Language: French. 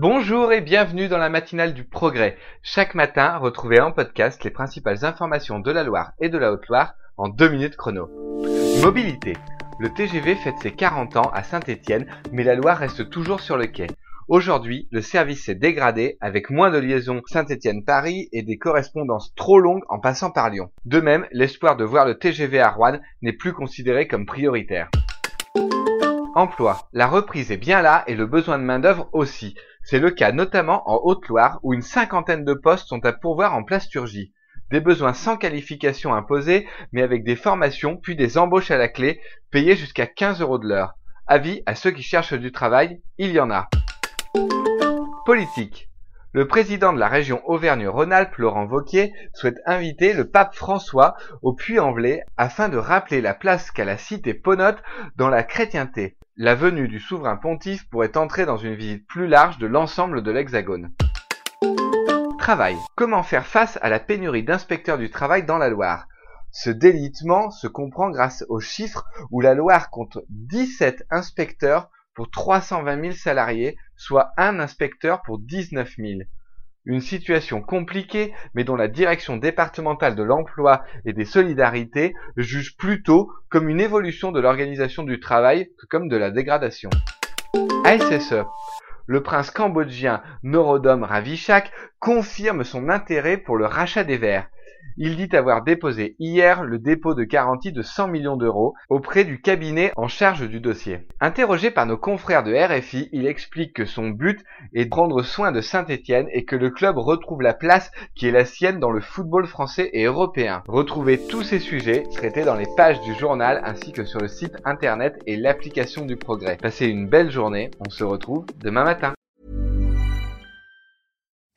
Bonjour et bienvenue dans la matinale du progrès. Chaque matin, retrouvez en podcast les principales informations de la Loire et de la Haute-Loire en deux minutes chrono. Mobilité. Le TGV fête ses 40 ans à Saint-Étienne, mais la Loire reste toujours sur le quai. Aujourd'hui, le service s'est dégradé avec moins de liaisons Saint-Étienne-Paris et des correspondances trop longues en passant par Lyon. De même, l'espoir de voir le TGV à Rouen n'est plus considéré comme prioritaire. Emploi. La reprise est bien là et le besoin de main-d'œuvre aussi. C'est le cas notamment en Haute-Loire où une cinquantaine de postes sont à pourvoir en plasturgie. Des besoins sans qualification imposée, mais avec des formations puis des embauches à la clé, payées jusqu'à 15 euros de l'heure. Avis à ceux qui cherchent du travail, il y en a. Politique. Le président de la région Auvergne-Rhône-Alpes, Laurent Wauquiez, souhaite inviter le pape François au Puy-en-Velay afin de rappeler la place qu'a la cité Ponote dans la chrétienté. La venue du souverain pontife pourrait entrer dans une visite plus large de l'ensemble de l'Hexagone. Travail. Comment faire face à la pénurie d'inspecteurs du travail dans la Loire? Ce délitement se comprend grâce aux chiffres où la Loire compte 17 inspecteurs pour 320 000 salariés, soit un inspecteur pour 19 000. Une situation compliquée, mais dont la direction départementale de l'emploi et des solidarités juge plutôt comme une évolution de l'organisation du travail que comme de la dégradation. ASSE. Le prince cambodgien Norodom Ravichak confirme son intérêt pour le rachat des verres. Il dit avoir déposé hier le dépôt de garantie de 100 millions d'euros auprès du cabinet en charge du dossier. Interrogé par nos confrères de RFI, il explique que son but est de prendre soin de Saint-Étienne et que le club retrouve la place qui est la sienne dans le football français et européen. Retrouvez tous ces sujets traités dans les pages du journal ainsi que sur le site internet et l'application du progrès. Passez une belle journée, on se retrouve demain matin.